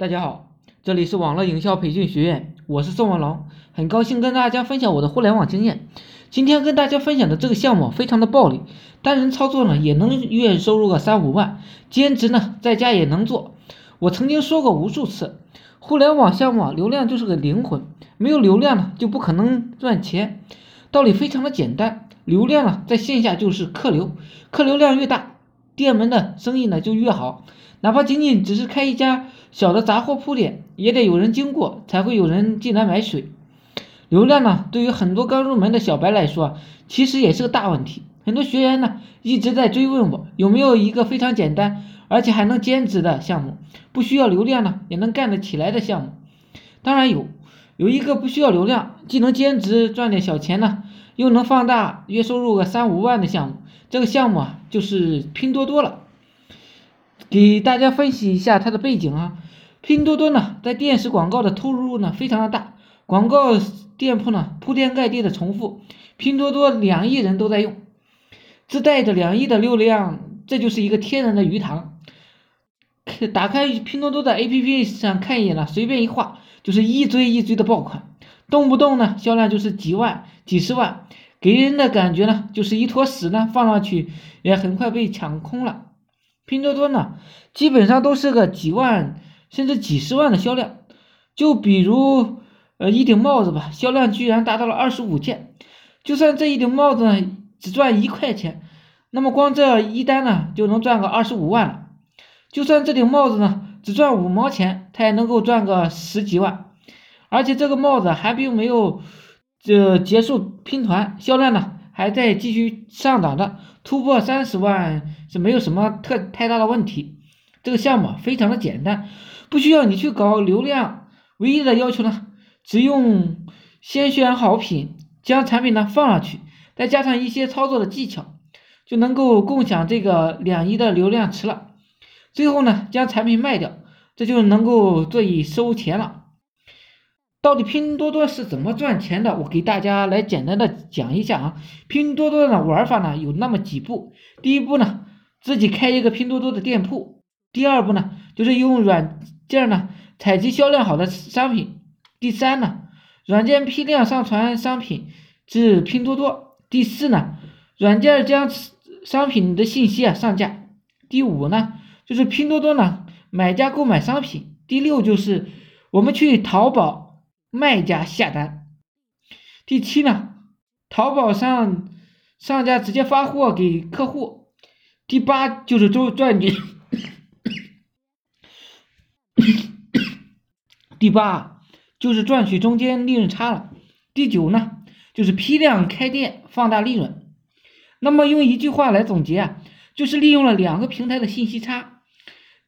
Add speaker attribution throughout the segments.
Speaker 1: 大家好，这里是网络营销培训学院，我是宋文龙，很高兴跟大家分享我的互联网经验。今天跟大家分享的这个项目非常的暴利，单人操作呢也能月收入个三五万，兼职呢在家也能做。我曾经说过无数次，互联网项目，流量就是个灵魂，没有流量呢就不可能赚钱。道理非常的简单，流量呢在线下就是客流，客流量越大，店门的生意呢就越好。哪怕仅仅只是开一家小的杂货铺店，也得有人经过，才会有人进来买水。流量呢，对于很多刚入门的小白来说，其实也是个大问题。很多学员呢一直在追问我，有没有一个非常简单，而且还能兼职的项目，不需要流量呢也能干得起来的项目。当然有，有一个不需要流量，既能兼职赚点小钱呢，又能放大月收入个三五万的项目。这个项目啊，就是拼多多了。给大家分析一下它的背景啊，拼多多呢，在电视广告的投入呢非常的大，广告店铺呢铺天盖地的重复，拼多多两亿人都在用，自带着两亿的流量，这就是一个天然的鱼塘。打开拼多多的 APP 上看一眼呢，随便一划就是一堆一堆的爆款，动不动呢销量就是几万、几十万，给人的感觉呢就是一坨屎呢放上去也很快被抢空了。拼多多呢，基本上都是个几万甚至几十万的销量，就比如呃一顶帽子吧，销量居然达到了二十五件，就算这一顶帽子呢只赚一块钱，那么光这一单呢就能赚个二十五万了，就算这顶帽子呢只赚五毛钱，它也能够赚个十几万，而且这个帽子还并没有这结束拼团，销量呢还在继续上涨的。突破三十万是没有什么特太大的问题，这个项目非常的简单，不需要你去搞流量，唯一的要求呢，只用先选好品，将产品呢放上去，再加上一些操作的技巧，就能够共享这个两亿的流量池了。最后呢，将产品卖掉，这就能够做以收钱了。到底拼多多是怎么赚钱的？我给大家来简单的讲一下啊。拼多多的玩法呢有那么几步。第一步呢，自己开一个拼多多的店铺。第二步呢，就是用软件呢采集销量好的商品。第三呢，软件批量上传商品至拼多多。第四呢，软件将商品的信息啊上架。第五呢，就是拼多多呢买家购买商品。第六就是我们去淘宝。卖家下单，第七呢，淘宝上商家直接发货给客户，第八就是赚赚取，第八就是赚取中间利润差了，第九呢就是批量开店放大利润，那么用一句话来总结啊，就是利用了两个平台的信息差，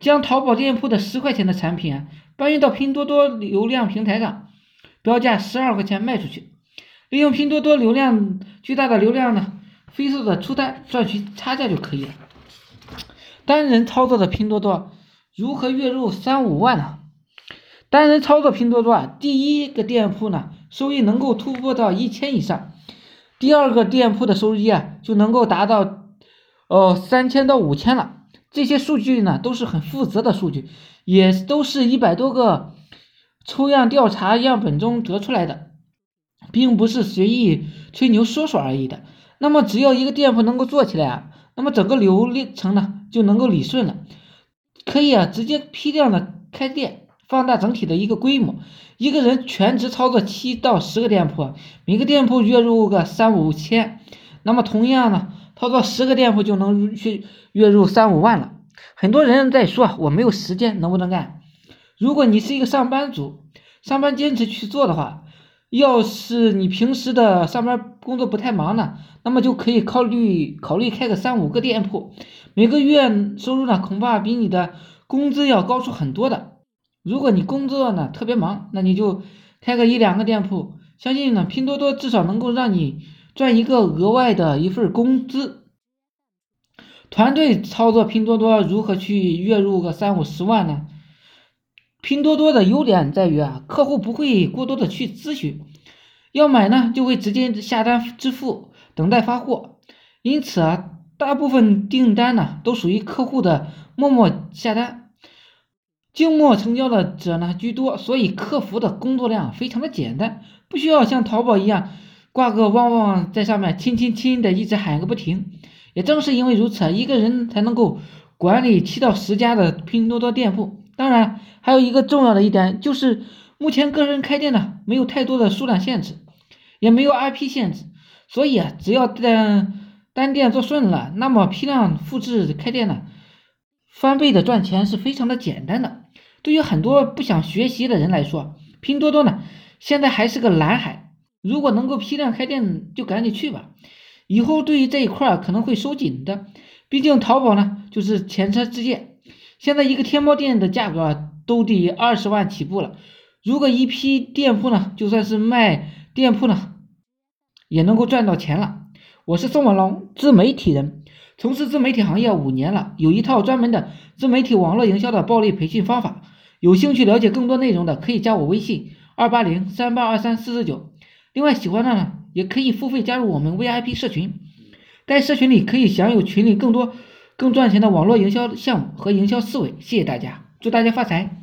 Speaker 1: 将淘宝店铺的十块钱的产品啊搬运到拼多多流量平台上。标价十二块钱卖出去，利用拼多多流量巨大的流量呢，飞速的出单赚取差价就可以了。单人操作的拼多多如何月入三五万呢？单人操作拼多多啊，第一个店铺呢收益能够突破到一千以上，第二个店铺的收益啊就能够达到哦三千到五千了。这些数据呢都是很负责的数据，也都是一百多个。抽样调查样本中得出来的，并不是随意吹牛说说而已的。那么，只要一个店铺能够做起来啊，那么整个流程呢就能够理顺了，可以啊直接批量的开店，放大整体的一个规模。一个人全职操作七到十个店铺，每个店铺月入个三五千，那么同样呢，操作十个店铺就能去月入三五万了。很多人在说我没有时间，能不能干？如果你是一个上班族，上班坚持去做的话，要是你平时的上班工作不太忙呢，那么就可以考虑考虑开个三五个店铺，每个月收入呢恐怕比你的工资要高出很多的。如果你工作呢特别忙，那你就开个一两个店铺，相信呢拼多多至少能够让你赚一个额外的一份工资。团队操作拼多多如何去月入个三五十万呢？拼多多的优点在于啊，客户不会过多的去咨询，要买呢就会直接下单支付，等待发货。因此啊，大部分订单呢都属于客户的默默下单。静默成交的者呢居多，所以客服的工作量非常的简单，不需要像淘宝一样挂个旺旺在上面亲亲亲的一直喊个不停。也正是因为如此啊，一个人才能够管理七到十家的拼多多店铺。当然，还有一个重要的一点就是，目前个人开店呢没有太多的数量限制，也没有 IP 限制，所以啊，只要单单店做顺了，那么批量复制开店呢，翻倍的赚钱是非常的简单的。对于很多不想学习的人来说，拼多多呢现在还是个蓝海。如果能够批量开店，就赶紧去吧。以后对于这一块可能会收紧的，毕竟淘宝呢就是前车之鉴。现在一个天猫店的价格都得二十万起步了。如果一批店铺呢，就算是卖店铺呢，也能够赚到钱了。我是宋文龙，自媒体人，从事自媒体行业五年了，有一套专门的自媒体网络营销的暴力培训方法。有兴趣了解更多内容的，可以加我微信二八零三八二三四四九。另外，喜欢的呢，也可以付费加入我们 VIP 社群，在社群里可以享有群里更多更赚钱的网络营销项目和营销思维。谢谢大家，祝大家发财！